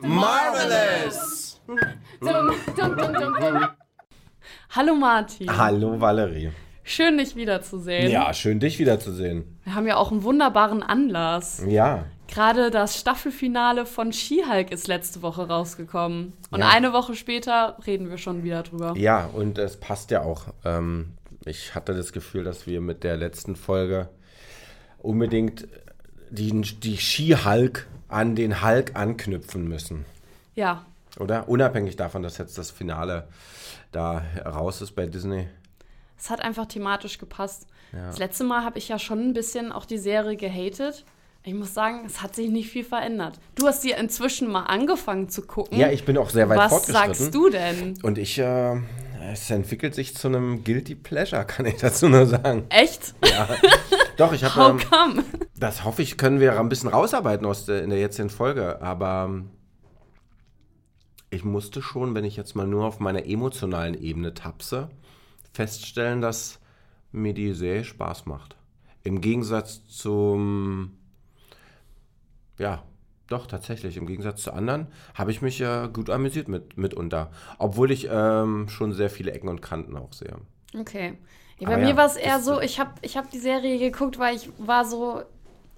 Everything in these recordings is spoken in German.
Marvelous! Hallo Martin. Hallo Valerie. Schön, dich wiederzusehen. Ja, schön dich wiederzusehen. Wir haben ja auch einen wunderbaren Anlass. Ja. Gerade das Staffelfinale von She-Hulk ist letzte Woche rausgekommen. Und Ja. eine Woche später reden wir schon wieder drüber. Ja, und es passt ja auch. Ähm, ich hatte das Gefühl, dass wir mit der letzten Folge unbedingt die, die Ski-Hulk an den Hulk anknüpfen müssen. Ja, Oder? Unabhängig davon, dass jetzt das Finale da raus ist bei Disney. es hat einfach thematisch gepasst. Das letzte Mal habe ich ja schon ein bisschen auch die Serie gehatet. Ich muss sagen, es hat sich nicht viel verändert. Du hast dir inzwischen mal angefangen zu gucken. Ja, ich bin auch sehr weit Was fortgeschritten. sagst du denn? Und ich, äh, es entwickelt sich zu einem Guilty Pleasure, kann ich dazu nur sagen. Echt? Doch, ich How habe, ähm, come? das hoffe ich, können wir ein bisschen rausarbeiten aus der, in der jetzigen Folge. Aber ähm, ich musste schon, wenn ich jetzt mal nur auf meiner emotionalen Ebene tapse, feststellen, dass mir die Serie Spaß macht. Im Gegensatz zum, ja, doch tatsächlich, im Gegensatz zu anderen habe ich mich ja gut amüsiert mit, mitunter. Obwohl ich ähm, schon sehr viele Ecken und Kanten auch sehe. Okay. Ja, bei Aber mir ja, war es eher so, ich habe ich hab die Serie geguckt, weil ich war so,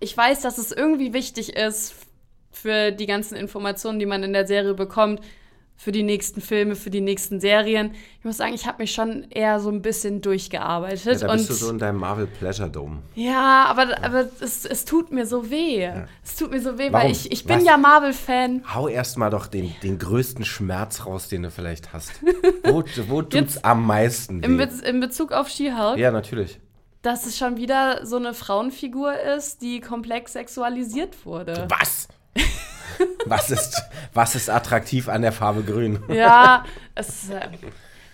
ich weiß, dass es irgendwie wichtig ist für die ganzen Informationen, die man in der Serie bekommt, für die nächsten Filme, für die nächsten Serien. Ich muss sagen, ich habe mich schon eher so ein bisschen durchgearbeitet. Ja, da bist du so in deinem Marvel Pleasure Dome. ja, aber, aber es, es tut mir so weh. Es tut mir so weh, Warum? weil ich, ich bin Was? ja Marvel-Fan. Hau erstmal doch den, den größten Schmerz raus, den du vielleicht hast. Wo, wo tut's am meisten In, weh? Be in Bezug auf She-Hulk, Ja, natürlich. dass es schon wieder so eine Frauenfigur ist, die komplex sexualisiert wurde. Was? was, ist, was ist attraktiv an der Farbe grün? Ja, es, äh,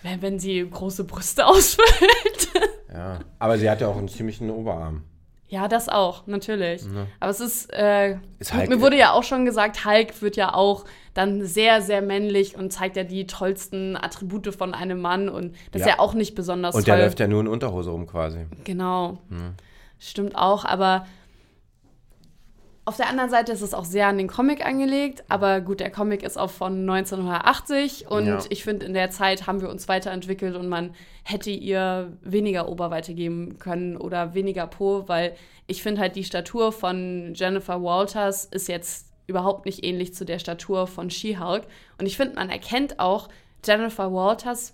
wenn, wenn sie große Brüste ausfüllt. Ja, aber sie hat ja auch einen ziemlichen Oberarm. ja, das auch, natürlich. Aber es ist, äh, Ist Hulk- mir wurde ja auch schon gesagt, Hulk wird ja auch dann sehr, sehr männlich und zeigt ja die tollsten Attribute von einem Mann und das ist Ja. ja auch nicht besonders Und toll. der läuft ja nur in Unterhose rum quasi. Genau. Stimmt auch, aber auf der anderen Seite ist es auch sehr an den Comic angelegt, aber gut, der Comic ist auch von 1980 und Ja. ich finde, in der Zeit haben wir uns weiterentwickelt und man hätte ihr weniger Oberweite geben können oder weniger Po, weil ich finde halt die Statur von Jennifer Walters ist jetzt überhaupt nicht ähnlich zu der Statur von She-Hulk und ich finde, man erkennt auch Jennifer Walters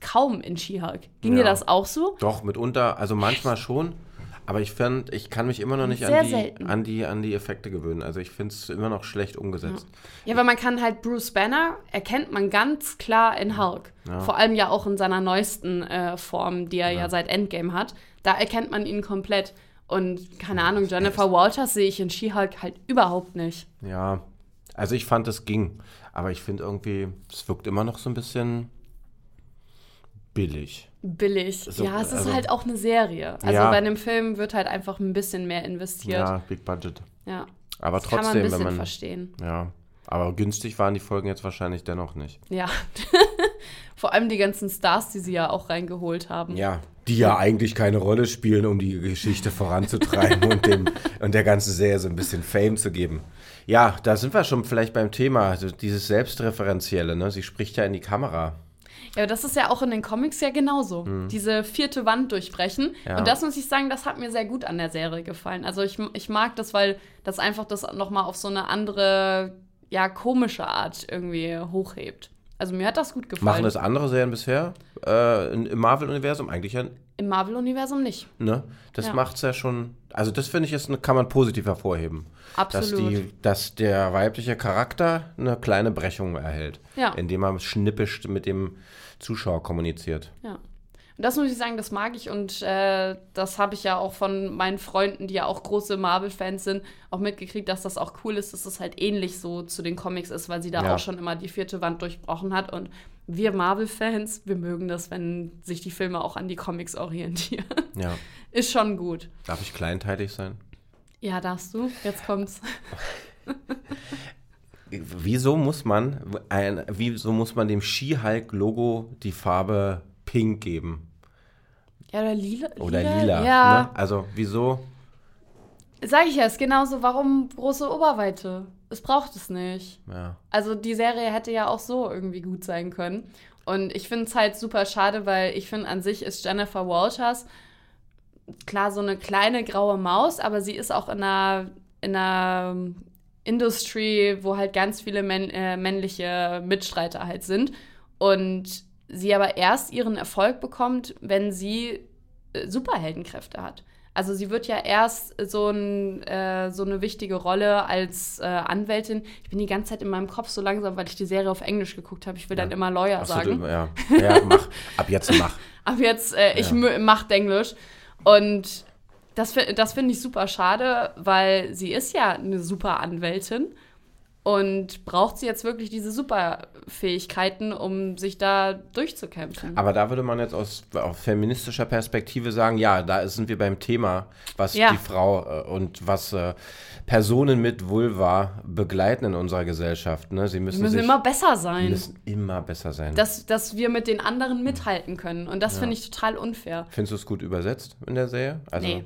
kaum in She-Hulk. Ging dir Ja. das auch so? Doch, mitunter, also manchmal schon. Aber ich finde, ich kann mich immer noch nicht an die, selten. an, die, an die Effekte gewöhnen. Also ich finde es immer noch schlecht umgesetzt. Ja, weil man kann halt Bruce Banner erkennt man ganz klar in Hulk. Vor allem ja auch in seiner neuesten äh, Form, die er ja. seit Endgame hat. Da erkennt man ihn komplett. Und keine Ahnung, Jennifer Walters sehe ich in She-Hulk halt überhaupt nicht. Ja, also ich fand, es ging. Aber ich finde irgendwie, es wirkt immer noch so ein bisschen billig. Billig. So, ja, es ist also- halt auch eine Serie. Also Ja. bei einem Film wird halt einfach ein bisschen mehr investiert. Ja, Big Budget. Ja. Aber Das kann man ein trotzdem, bisschen wenn man. verstehen. Ja. Aber günstig waren die Folgen jetzt wahrscheinlich dennoch nicht. Ja. Vor allem die ganzen Stars, die sie ja auch reingeholt haben. Ja. Die ja eigentlich keine Rolle spielen, um die Geschichte voranzutreiben und, dem, und der ganzen Serie so ein bisschen Fame zu geben. Ja, da sind wir schon vielleicht beim Thema, also dieses Selbstreferenzielle. Ne? Sie spricht ja in die Kamera. Ja, aber das ist ja auch in den Comics ja genauso. Diese vierte Wand durchbrechen. Mhm. Ja. Und das muss ich sagen, das hat mir sehr gut an der Serie gefallen. Also ich, ich mag das, weil das einfach das nochmal auf so eine andere, ja, komische Art irgendwie hochhebt. Also mir hat das gut gefallen. Machen das andere Serien bisher äh, im Marvel-Universum eigentlich ja Im Marvel-Universum nicht. Ne? Das Ja. macht's ja schon. Also das finde ich ist, eine- kann man positiv hervorheben. Dass, Absolut. die, dass der weibliche Charakter eine kleine Brechung erhält. Ja. Indem er schnippisch mit dem Zuschauer kommuniziert. Ja. Und das muss ich sagen, das mag ich und äh, das habe ich ja auch von meinen Freunden, die ja auch große Marvel-Fans sind, auch mitgekriegt, dass das auch cool ist, dass es halt ähnlich so zu den Comics ist, weil sie da Ja. auch schon immer die vierte Wand durchbrochen hat. Und wir Marvel-Fans, wir mögen das, wenn sich die Filme auch an die Comics orientieren. Ja. ist schon gut. Darf ich kleinteilig sein? Ja, darfst du. Jetzt kommt's. Wieso muss man ein, wieso muss man dem Ski-Hulk-Logo die Farbe Pink geben? Ja, oder lila. Oder lila. Ja. Ne? Also wieso? Sag ich ja, ist genauso, warum große Oberweite? Es braucht es nicht. Ja. Also die Serie hätte ja auch so irgendwie gut sein können. Und ich finde es halt super schade, weil ich finde, an sich ist Jennifer Walters klar so eine kleine graue Maus, aber sie ist auch in einer, in einer Industry, wo halt ganz viele männ äh, männliche Mitstreiter halt sind. Und sie aber erst ihren Erfolg bekommt, wenn sie äh, Superheldenkräfte hat. Also sie wird ja erst so, ein, äh, so eine wichtige Rolle als äh, Anwältin. Ich bin die ganze Zeit in meinem Kopf so langsam, weil ich die Serie auf Englisch geguckt habe. Ich will Ja. dann immer Lawyer so, sagen. ja. ja, mach. Ab jetzt mach. Aber jetzt, äh, ich Ja. mö- mach Englisch. Und das, das finde ich super schade, weil sie ist ja eine super Anwältin. Und braucht sie jetzt wirklich diese Superfähigkeiten, um sich da durchzukämpfen? Aber da würde man jetzt aus, aus feministischer Perspektive sagen, ja, da sind wir beim Thema, was Ja. die Frau äh, und was äh, Personen mit Vulva begleiten in unserer Gesellschaft. Ne? Sie müssen, müssen immer besser sein. müssen immer besser sein. dass, dass wir mit den anderen mithalten können. Und das Ja. finde ich total unfair. Findest du es gut übersetzt in der Serie? Also, Nee.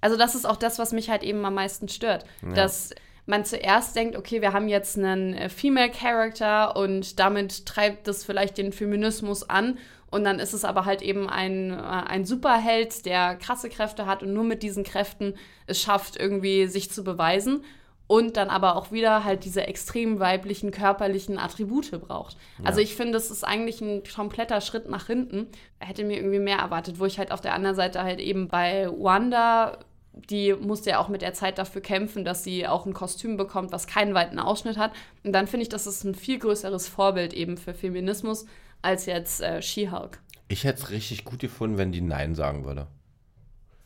Also das ist auch das, was mich halt eben am meisten stört. Dass man zuerst denkt, okay, wir haben jetzt einen äh, Female Character und damit treibt das vielleicht den Feminismus an. Und dann ist es aber halt eben ein, äh, ein Superheld, der krasse Kräfte hat und nur mit diesen Kräften es schafft, irgendwie sich zu beweisen. Und dann aber auch wieder halt diese extrem weiblichen körperlichen Attribute braucht. Also ich finde, es ist eigentlich ein kompletter Schritt nach hinten. Hätte mir irgendwie mehr erwartet, wo ich halt auf der anderen Seite halt eben bei Wanda, die musste ja auch mit der Zeit dafür kämpfen, dass sie auch ein Kostüm bekommt, was keinen weiten Ausschnitt hat. Und dann finde ich, das ist ein viel größeres Vorbild eben für Feminismus als jetzt äh, She-Hulk. ich hätte es richtig gut gefunden, wenn die Nein sagen würde.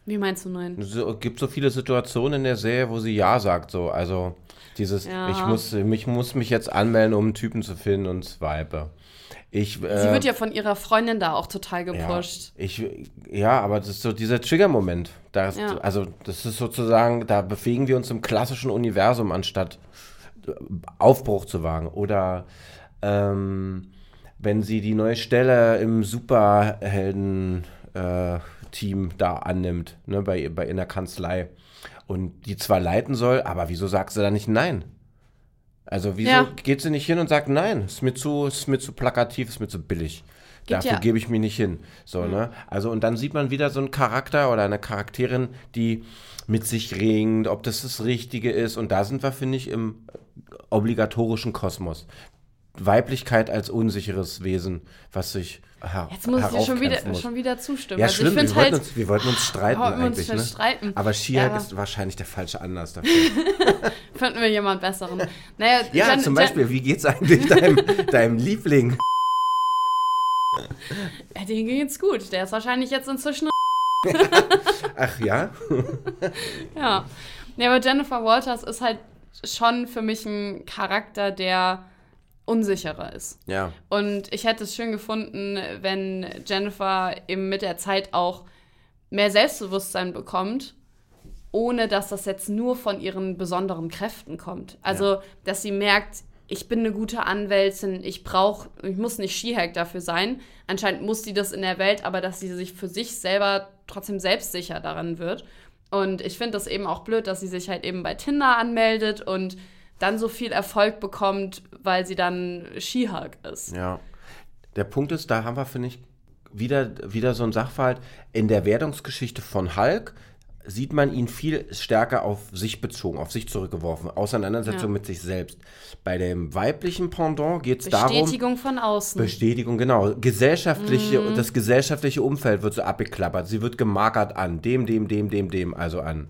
Wie meinst du nein? Es gibt so viele Situationen in der Serie, wo sie Ja sagt. So. Also dieses, Ja. ich, muss, ich muss mich jetzt anmelden, um einen Typen zu finden und swipe. Ich, Sie äh, wird ja von ihrer Freundin da auch total Ja, gepusht. ich, ja, aber das ist so dieser Trigger-Moment. Da Ja. Also, das ist sozusagen, da bewegen wir uns im klassischen Universum, anstatt äh, Aufbruch zu wagen. Oder ähm, wenn sie die neue Stelle im Superhelden-Team da annimmt, ne, bei, bei in der Kanzlei. Und die zwar leiten soll, aber wieso sagt sie da nicht Nein? Also wieso Ja. geht sie nicht hin und sagt Nein? Ist mir zu, ist mir zu plakativ, ist mir zu billig. Geht Dafür ja. gebe ich mich nicht hin. So, ne? Also, und dann sieht man wieder so einen Charakter oder eine Charakterin, die mit sich ringt, ob das das Richtige ist. Und da sind wir, finde ich, im obligatorischen Kosmos. Weiblichkeit als unsicheres Wesen, was sich her Jetzt muss ich dir schon wieder, muss. schon wieder zustimmen. Ja, also schlimm, wir finde wollten, halt, uns, wir wollten uns streiten wollten wir uns eigentlich. Ne? streiten. Aber Skihack Ja. ist wahrscheinlich der falsche Anlass dafür. finden wir jemand besseren. Naja, ja, Jen- zum Beispiel, wie geht's eigentlich deinem, deinem Liebling? Ja, dem geht's gut. Der ist wahrscheinlich jetzt inzwischen. Ach ja? Ja. ja, aber Jennifer Walters ist halt schon für mich ein Charakter, der unsicherer ist. Ja. Und ich hätte es schön gefunden, wenn Jennifer eben mit der Zeit auch mehr Selbstbewusstsein bekommt, ohne dass das jetzt nur von ihren besonderen Kräften kommt. Also, dass sie merkt, ich bin eine gute Anwältin, ich brauche, ich muss nicht Skihack dafür sein. Anscheinend muss sie das in der Welt, aber dass sie sich für sich selber trotzdem selbstsicher daran wird. Und ich finde das eben auch blöd, dass sie sich halt eben bei Tinder anmeldet und dann so viel Erfolg bekommt, weil sie dann Skihulk ist. Ja. Der Punkt ist, da haben wir, finde ich, wieder, wieder so ein Sachverhalt. In der Wertungsgeschichte von Hulk sieht man ihn viel stärker auf sich bezogen, auf sich zurückgeworfen. Auseinandersetzung Ja. mit sich selbst. Bei dem weiblichen Pendant geht es darum. Bestätigung von außen. Bestätigung, genau. Gesellschaftliche, Mhm. das gesellschaftliche Umfeld wird so abgeklappert. Sie wird gemarkert an dem, dem, dem, dem, dem, also an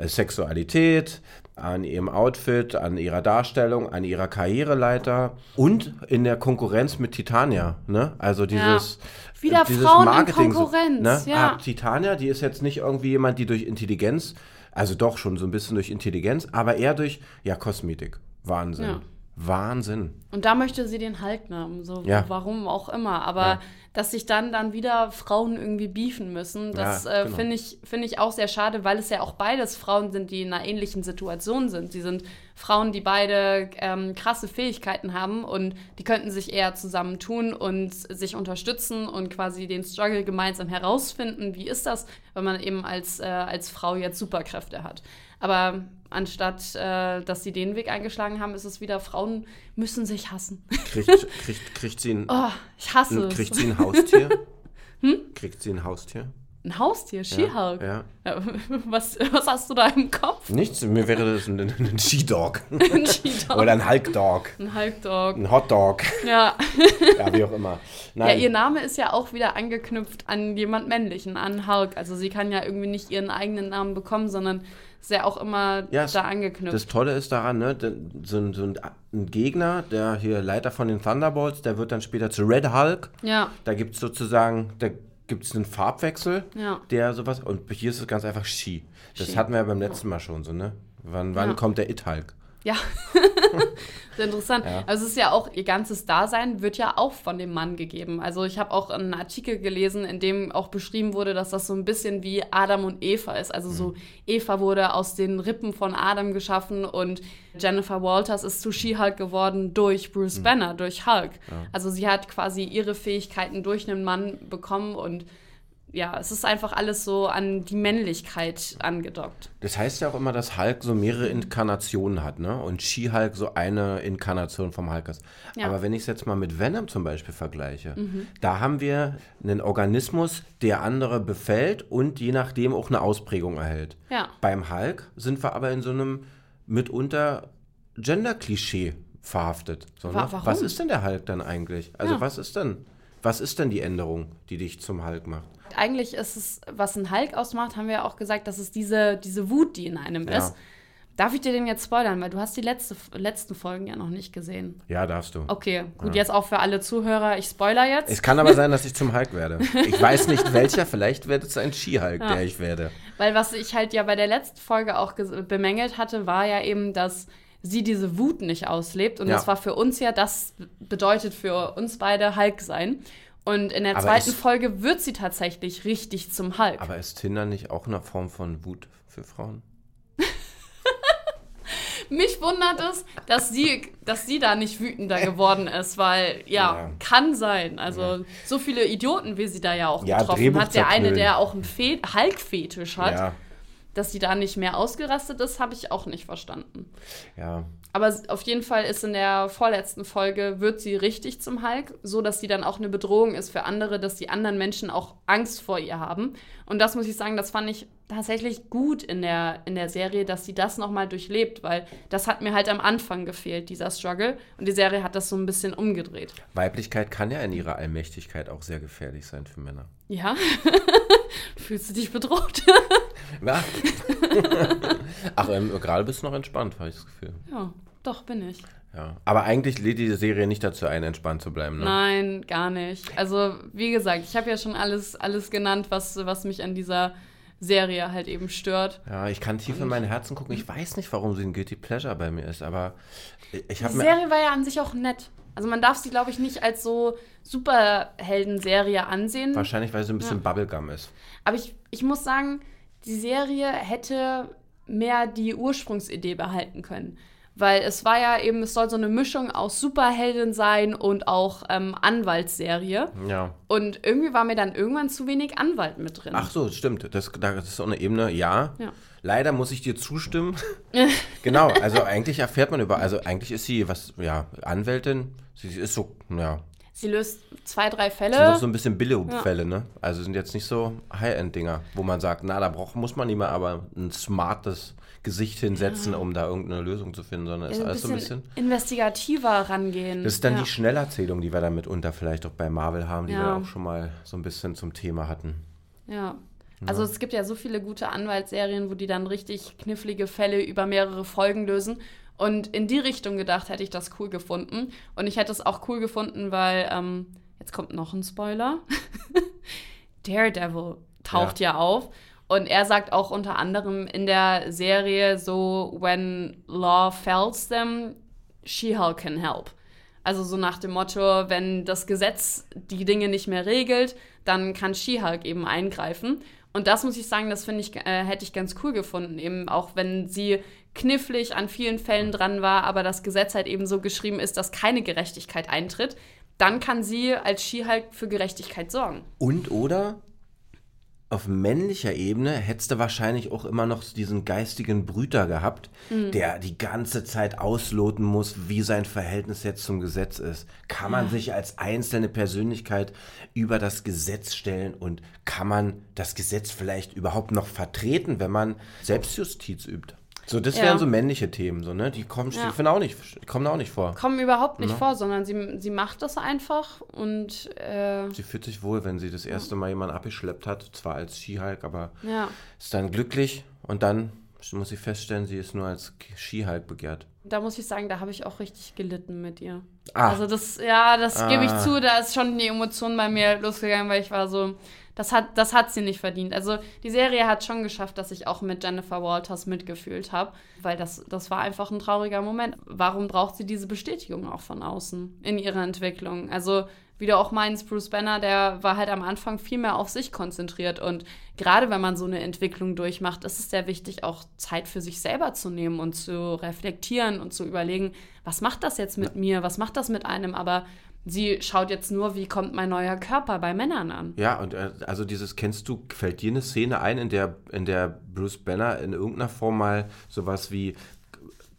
Sexualität, an ihrem Outfit, an ihrer Darstellung, an ihrer Karriereleiter und in der Konkurrenz mit Titania. Ne? Also dieses. Wieder dieses Frauen in Marketing- Konkurrenz, Ne? ja. Ah, Titania, die ist jetzt nicht irgendwie jemand, die durch Intelligenz, also doch schon so ein bisschen durch Intelligenz, aber eher durch, ja, Kosmetik. Wahnsinn. Ja. Wahnsinn. Und da möchte sie den Hulk nehmen, so Ja. warum auch immer. Aber Ja. Dass sich dann dann wieder Frauen irgendwie beefen müssen, das Ja, äh, genau. finde ich, finde ich auch sehr schade, weil es ja auch beides Frauen sind, die in einer ähnlichen Situation sind. Sie sind Frauen, die beide ähm, krasse Fähigkeiten haben und die könnten sich eher zusammentun und sich unterstützen und quasi den Struggle gemeinsam herausfinden. Wie ist das, wenn man eben als, äh, als Frau jetzt Superkräfte hat? Aber anstatt, äh, dass sie den Weg eingeschlagen haben, ist es wieder, Frauen müssen sich hassen. Kriegt, kriegt, kriegt, sie, ein, Oh, ich hasse ein, es. kriegt sie ein Haustier? Kriegt sie ein Haustier? Ein Haustier, She-Hulk. Ja. Ja, Was, was hast du da im Kopf? Nichts, mir wäre das ein, ein She-Dog. Ein She-Dog. Oder ein Hulk-Dog. Ein Hulk-Dog. Ein Hot-Dog. Ja. Ja, wie auch immer. ja, Nein. ihr Name ist ja auch wieder angeknüpft an jemand männlichen, an Hulk. Also sie kann ja irgendwie nicht ihren eigenen Namen bekommen, sondern ist ja auch immer Ja, da angeknüpft. Das Tolle ist daran, ne, so, ein, so ein, ein Gegner, der hier Leiter von den Thunderbolts, der wird dann später zu Red Hulk. ja, Da gibt es sozusagen, da gibt es einen Farbwechsel, Ja. der sowas, und hier ist es ganz einfach She. Das She. hatten wir ja beim letzten Mal schon so, ne? Wann, wann Ja. kommt der It-Hulk? Ja. Sehr interessant. Ja. Also es ist ja auch, ihr ganzes Dasein wird ja auch von dem Mann gegeben. Also ich habe auch einen Artikel gelesen, in dem auch beschrieben wurde, dass das so ein bisschen wie Adam und Eva ist. Also so Eva wurde aus den Rippen von Adam geschaffen und Jennifer Walters ist zu She-Hulk geworden durch Bruce Banner, durch Hulk. Also sie hat quasi ihre Fähigkeiten durch einen Mann bekommen und ja, es ist einfach alles so an die Männlichkeit angedockt. Das heißt ja auch immer, dass Hulk so mehrere Inkarnationen hat, ne? Und She-Hulk so eine Inkarnation vom Hulk ist. Ja. Aber wenn ich es jetzt mal mit Venom zum Beispiel vergleiche, da haben wir einen Organismus, der andere befällt und je nachdem auch eine Ausprägung erhält. Ja. Beim Hulk sind wir aber in so einem mitunter Gender-Klischee verhaftet. So, ne? warum? Was ist denn der Hulk dann eigentlich? Also Ja. was ist denn, was ist denn die Änderung, die dich zum Hulk macht? Eigentlich ist es, was ein Hulk ausmacht, haben wir ja auch gesagt, dass es diese, diese Wut, die in einem Ja. ist. Darf ich dir den jetzt spoilern? Weil du hast die letzte, letzten Folgen ja noch nicht gesehen. Ja, darfst du. Okay, gut, jetzt auch für alle Zuhörer. Ich spoiler jetzt. Es kann aber sein, dass ich zum Hulk werde. Ich weiß nicht welcher, vielleicht wird es ein Ski-Hulk, Ja. der ich werde. Weil was ich halt ja bei der letzten Folge auch bemängelt hatte, war ja eben, dass sie diese Wut nicht auslebt. Und Ja. das war für uns ja, das bedeutet für uns beide Hulk sein. Und in der Aber zweiten es- Folge wird sie tatsächlich richtig zum Hulk. Aber ist Tinder nicht auch eine Form von Wut für Frauen? Mich wundert es, dass sie, dass sie da nicht wütender geworden ist, weil ja, Ja. kann sein. Also so viele Idioten, wie sie da ja auch Ja, getroffen Drehbuch hat. Der eine, der auch einen Fe Hulk-Fetisch hat, Ja, dass sie da nicht mehr ausgerastet ist, habe ich auch nicht verstanden. ja. Aber auf jeden Fall ist in der vorletzten Folge, wird sie richtig zum Hulk, so dass sie dann auch eine Bedrohung ist für andere, dass die anderen Menschen auch Angst vor ihr haben. Und das muss ich sagen, das fand ich tatsächlich gut in der, in der Serie, dass sie das nochmal durchlebt, weil das hat mir halt am Anfang gefehlt, dieser Struggle. Und die Serie hat das so ein bisschen umgedreht. Weiblichkeit kann ja in ihrer Allmächtigkeit auch sehr gefährlich sein für Männer. Ja? Fühlst du dich bedroht? Ja. Ach, ähm, gerade bist du noch entspannt, habe ich das Gefühl. ja, doch, bin ich. Ja. Aber eigentlich lädt die Serie nicht dazu ein, entspannt zu bleiben. Ne? Nein, gar nicht. Also, wie gesagt, ich habe ja schon alles, alles genannt, was, was mich an dieser Serie halt eben stört. Ja, ich kann tief in mein Herzen gucken. Ich weiß nicht, warum sie ein Guilty Pleasure bei mir ist, aber ich Die habe mir. Serie war ja an sich auch nett. Also man darf sie, glaube ich, nicht als so Superhelden-Serie ansehen. Wahrscheinlich, weil sie ein bisschen Bubblegum ist. Aber ich, ich muss sagen, die Serie hätte mehr die Ursprungsidee behalten können. Weil es war ja eben, es soll so eine Mischung aus Superheldin sein und auch ähm, Anwaltsserie. Ja. Und irgendwie war mir dann irgendwann zu wenig Anwalt mit drin. Ach so, stimmt. Das, das ist so eine Ebene, ja. Ja. Leider muss ich dir zustimmen. genau, also eigentlich erfährt man über, also eigentlich ist sie, was, ja, Anwältin. Sie ist so, ja, Sie löst zwei, drei sind Fälle. doch so ein bisschen Billo-Fälle, ne? Also sind jetzt nicht so High-End-Dinger, wo man sagt, na, da braucht, muss man nicht mehr aber ein smartes Gesicht hinsetzen, um da irgendeine Lösung zu finden, sondern ist ein alles so ein bisschen. investigativer rangehen. Das ist dann ja. die Schnellerzählung, die wir dann mitunter vielleicht auch bei Marvel haben, die wir Ja. auch schon mal so ein bisschen zum Thema hatten. Ja. Also es gibt ja so viele gute Anwaltsserien, wo die dann richtig knifflige Fälle über mehrere Folgen lösen. Und in die Richtung gedacht hätte ich das cool gefunden. Und ich hätte es auch cool gefunden, weil, ähm, jetzt kommt noch ein Spoiler. Daredevil taucht ja. auf. Und er sagt auch unter anderem in der Serie so, when law fails them, She-Hulk can help. Also so nach dem Motto, wenn das Gesetz die Dinge nicht mehr regelt, dann kann She-Hulk eben eingreifen. Und das muss ich sagen, das finde ich, äh, hätte ich ganz cool gefunden, eben auch wenn sie knifflig an vielen Fällen dran war, aber das Gesetz halt eben so geschrieben ist, dass keine Gerechtigkeit eintritt, dann kann sie als She-Hulk für Gerechtigkeit sorgen. Und oder auf männlicher Ebene hättest du wahrscheinlich auch immer noch diesen geistigen Brüter gehabt, Mhm. der die ganze Zeit ausloten muss, wie sein Verhältnis jetzt zum Gesetz ist. Kann man sich als einzelne Persönlichkeit über das Gesetz stellen und kann man das Gesetz vielleicht überhaupt noch vertreten, wenn man Selbstjustiz übt? So, das Ja. wären so männliche Themen, so, ne? Die kommen, Ja. die auch nicht, die kommen auch nicht vor. Kommen überhaupt nicht Ja. vor, sondern sie, sie macht das einfach und äh, Sie fühlt sich wohl, wenn sie das erste Mal jemanden abgeschleppt hat, zwar als Skihulk, aber ja. ist dann glücklich und dann muss sie feststellen, sie ist nur als Skihulk begehrt. Da muss ich sagen, da habe ich auch richtig gelitten mit ihr. Ah. Also das, ja, das gebe ich Ah. zu, da ist schon die Emotion bei mir losgegangen, weil ich war so, das hat, das hat sie nicht verdient. Also die Serie hat schon geschafft, dass ich auch mit Jennifer Walters mitgefühlt habe, weil das, das war einfach ein trauriger Moment. Warum braucht sie diese Bestätigung auch von außen in ihrer Entwicklung? Also wie du auch meinst, Bruce Banner, der war halt am Anfang viel mehr auf sich konzentriert und gerade wenn man so eine Entwicklung durchmacht, ist es sehr wichtig, auch Zeit für sich selber zu nehmen und zu reflektieren und zu überlegen, was macht das jetzt mit mir, was macht das mit einem, aber sie schaut jetzt nur, wie kommt mein neuer Körper bei Männern an. Ja, und äh, also dieses, kennst du, fällt dir eine Szene ein, in der, in der Bruce Banner in irgendeiner Form mal sowas wie,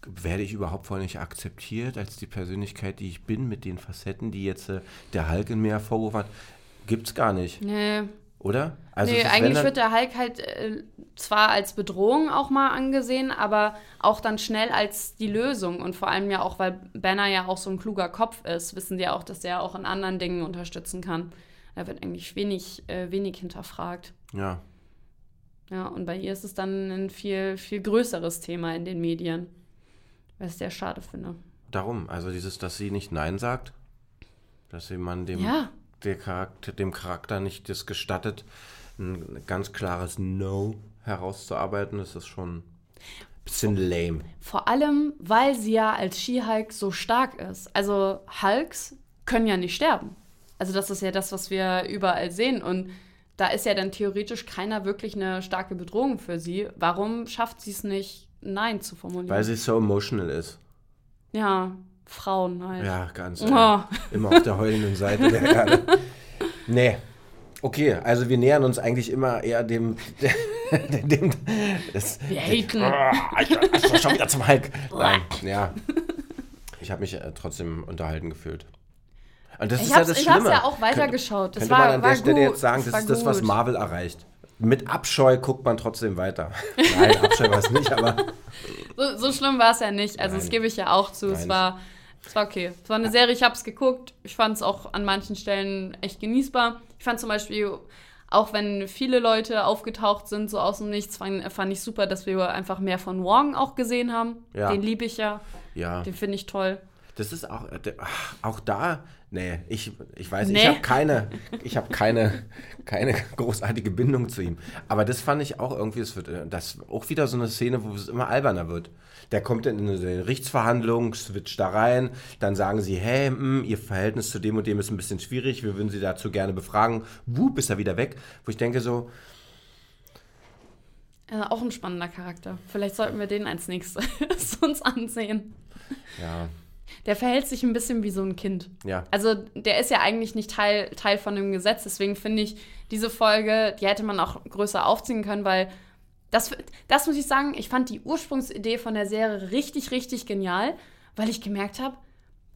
werde ich überhaupt vorher nicht akzeptiert als die Persönlichkeit, die ich bin, mit den Facetten, die jetzt äh, der Hulk in mir hervorgerufen hat? Gibt's gar nicht, Nee, oder? nee ist, wenn eigentlich wird der Hulk halt äh, zwar als Bedrohung auch mal angesehen, aber auch dann schnell als die Lösung. Und vor allem ja auch, weil Banner ja auch so ein kluger Kopf ist, wissen die ja auch, dass er auch in anderen Dingen unterstützen kann. Da wird eigentlich wenig, äh, wenig hinterfragt. Ja, Ja, und bei ihr ist es dann ein viel, viel größeres Thema in den Medien. Was ich sehr schade finde. darum, also dieses, dass sie nicht Nein sagt, dass sie man dem, Ja, der Charakter, dem Charakter nicht das gestattet, ein ganz klares No herauszuarbeiten, ist das schon ein bisschen lame. vor allem, weil sie ja als She-Hulk so stark ist. Also Hulks können ja nicht sterben. Also das ist ja das, was wir überall sehen. Und da ist ja dann theoretisch keiner wirklich eine starke Bedrohung für sie. Warum schafft sie es nicht, Nein zu formulieren? Weil sie so emotional ist. ja, Frauen halt. Ja, ganz. Oh. Äh, immer auf der heulenden Seite der Erde. Nee. Okay, also wir nähern uns eigentlich immer eher dem. dem das, Wir haten. Ah, ich, ich schon wieder zum Hulk. Nein, ja. Ich habe mich äh, trotzdem unterhalten gefühlt. Und das Ich ist ja hab's, das ich hab's Schlimme. ja auch weitergeschaut. Das Könnte war, man an der Stelle gut. jetzt sagen, das war ist das, was. Marvel erreicht. Mit Abscheu guckt man trotzdem weiter. Nein, Abscheu war es nicht, aber So, so schlimm war es ja nicht. Also, das Nein. gebe ich ja auch zu. Es Nein. war, es war okay. Es war eine Serie, ich habe es geguckt. Ich fand es auch an manchen Stellen echt genießbar. Ich fand zum Beispiel, auch wenn viele Leute aufgetaucht sind, so aus dem Nichts, fand, fand ich super, dass wir einfach mehr von Wong auch gesehen haben. Ja. Den liebe ich ja. ja. Den finde ich toll. Das ist auch, äh, auch da, nee, ich, ich weiß, ich Nee. habe keine, ich habe keine, keine großartige Bindung zu ihm. Aber das fand ich auch irgendwie, es wird, äh, das auch wieder so eine Szene, wo es immer alberner wird. Der kommt in eine Gerichtsverhandlung, switcht da rein, dann sagen sie, hey, mh, ihr Verhältnis zu dem und dem ist ein bisschen schwierig, wir würden sie dazu gerne befragen. Wup, ist er wieder weg. Wo ich denke so, Äh, auch ein spannender Charakter. Vielleicht sollten wir den als nächstes uns ansehen. ja, Der verhält sich ein bisschen wie so ein Kind. ja, Also der ist ja eigentlich nicht Teil, Teil von dem Gesetz, deswegen finde ich, diese Folge, die hätte man auch größer aufziehen können, weil das, das muss ich sagen, ich fand die Ursprungsidee von der Serie richtig, richtig genial, weil ich gemerkt habe,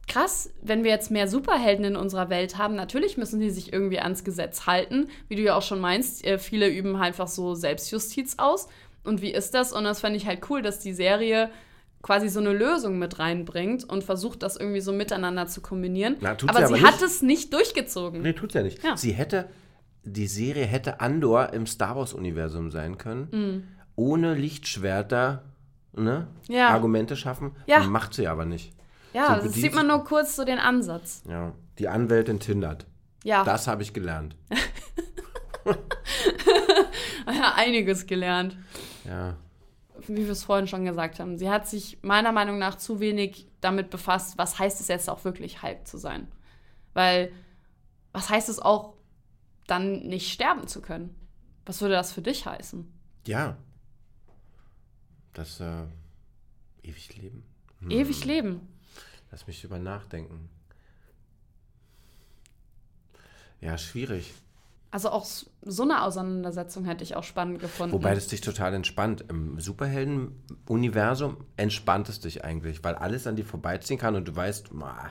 krass, wenn wir jetzt mehr Superhelden in unserer Welt haben, natürlich müssen die sich irgendwie ans Gesetz halten, wie du ja auch schon meinst, äh, viele üben einfach so Selbstjustiz aus. Und wie ist das? Und das fand ich halt cool, dass die Serie quasi so eine Lösung mit reinbringt und versucht, das irgendwie so miteinander zu kombinieren. Na, tut aber sie sie aber hat nicht. es nicht durchgezogen. Nee, tut's ja nicht. Ja. Sie hätte, die Serie hätte Andor im Star Wars-Universum sein können, ohne Lichtschwerter ne, Mhm. Ja. Argumente schaffen. Ja. Macht sie aber nicht. Ja, Sie das sieht man nur kurz so den Ansatz. Ja. Die Anwältin tindert. Ja, Das habe ich gelernt. ja einiges gelernt. Ja. Wie wir es vorhin schon gesagt haben, sie hat sich meiner Meinung nach zu wenig damit befasst, was heißt es jetzt auch wirklich Hulk zu sein. Weil, was heißt es auch, dann nicht sterben zu können? Was würde das für dich heißen? Ja. Das äh, ewig leben. Hm. Ewig leben. Lass mich drüber nachdenken. Ja, schwierig. Also auch so eine Auseinandersetzung hätte ich auch spannend gefunden. Wobei das dich total entspannt. Im Superhelden-Universum entspannt es dich eigentlich, weil alles an dir vorbeiziehen kann und du weißt, ma,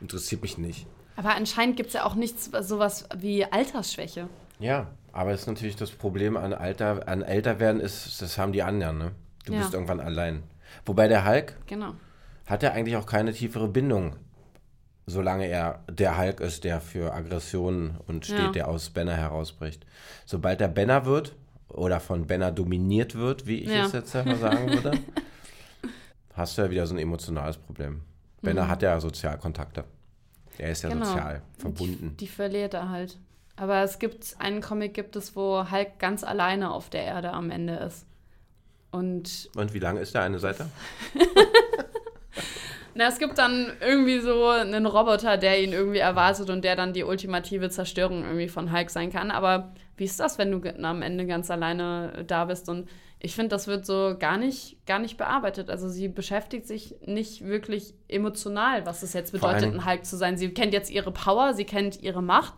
interessiert mich nicht. Aber anscheinend gibt es ja auch nichts sowas wie Altersschwäche. Ja, aber das ist natürlich das Problem an Alter, an Älterwerden ist, das haben die anderen, ne? Du Ja. bist irgendwann allein. Wobei der Hulk Genau. hat ja eigentlich auch keine tiefere Bindung, solange er der Hulk ist, der für Aggressionen und steht, Ja. der aus Banner herausbricht. Sobald er Banner wird oder von Banner dominiert wird, wie ich Ja. es jetzt selber sagen würde, hast du ja wieder so ein emotionales Problem. Banner hat ja Sozialkontakte. Er ist ja Mhm. Genau. sozial verbunden. Die, die verliert er halt. Aber es gibt einen Comic gibt es, wo Hulk ganz alleine auf der Erde am Ende ist. Und Und wie lang ist der eine Seite? na, es gibt dann irgendwie so einen Roboter, der ihn irgendwie erwartet und der dann die ultimative Zerstörung irgendwie von Hulk sein kann. Aber wie ist das, wenn du am Ende ganz alleine da bist? Und ich finde, das wird so gar nicht, gar nicht bearbeitet. Also sie beschäftigt sich nicht wirklich emotional, was es jetzt bedeutet, ein Hulk zu sein. Sie kennt jetzt ihre Power, sie kennt ihre Macht,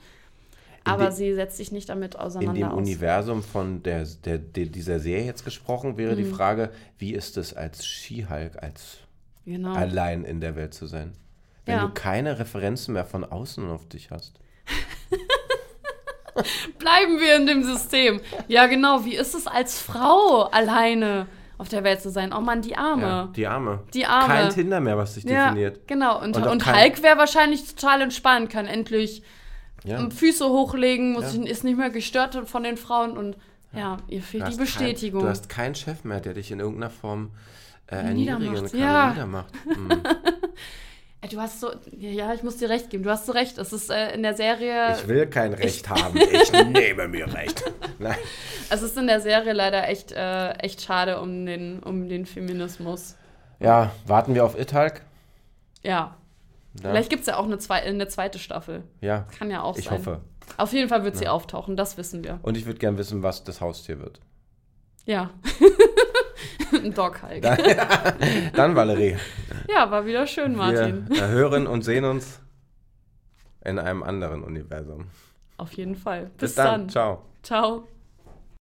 aber dem- sie setzt sich nicht damit auseinander In dem aus. Universum von der, der, der, dieser Serie jetzt gesprochen, wäre Mhm. die Frage, wie ist es als She-Hulk, als Genau. allein in der Welt zu sein? Wenn Ja. du keine Referenzen mehr von außen auf dich hast. Bleiben wir in dem System. Ja, genau. Wie ist es als Frau alleine auf der Welt zu sein? Oh Mann, die Arme. Ja, die Arme. Die Arme. Kein Tinder mehr, was dich Ja, definiert. genau. Und, Und und, Hulk wäre wahrscheinlich total entspannt, kann endlich Ja. Füße hochlegen, muss, Ja. ist nicht mehr gestört von den Frauen und ja, ihr fehlt die Bestätigung. Kein, du hast keinen Chef mehr, der dich in irgendeiner Form äh, erniedrigen Niedermacht, kann ja. niedermacht. Äh, du hast so, ja, ich muss dir recht geben, du hast so recht. Es ist äh, in der Serie, Ich will kein Recht haben, ich nehme mir Recht. Nein. es ist in der Serie leider echt, äh, echt schade um den, um den Feminismus. Ja, warten wir auf It Hulk? Ja. Ja. Vielleicht gibt es ja auch eine, zwei, eine zweite Staffel. Ja, Kann ja auch ich sein. hoffe. Auf jeden Fall wird sie auftauchen, das wissen wir. Und ich würde gern wissen, was das Haustier wird. Ja. Ein Dog Hulk. Dann, Valerie. Ja, war wieder schön, Martin. Wir äh, hören und sehen uns in einem anderen Universum. Auf jeden Fall. Bis, Bis, dann. dann. Ciao. Ciao.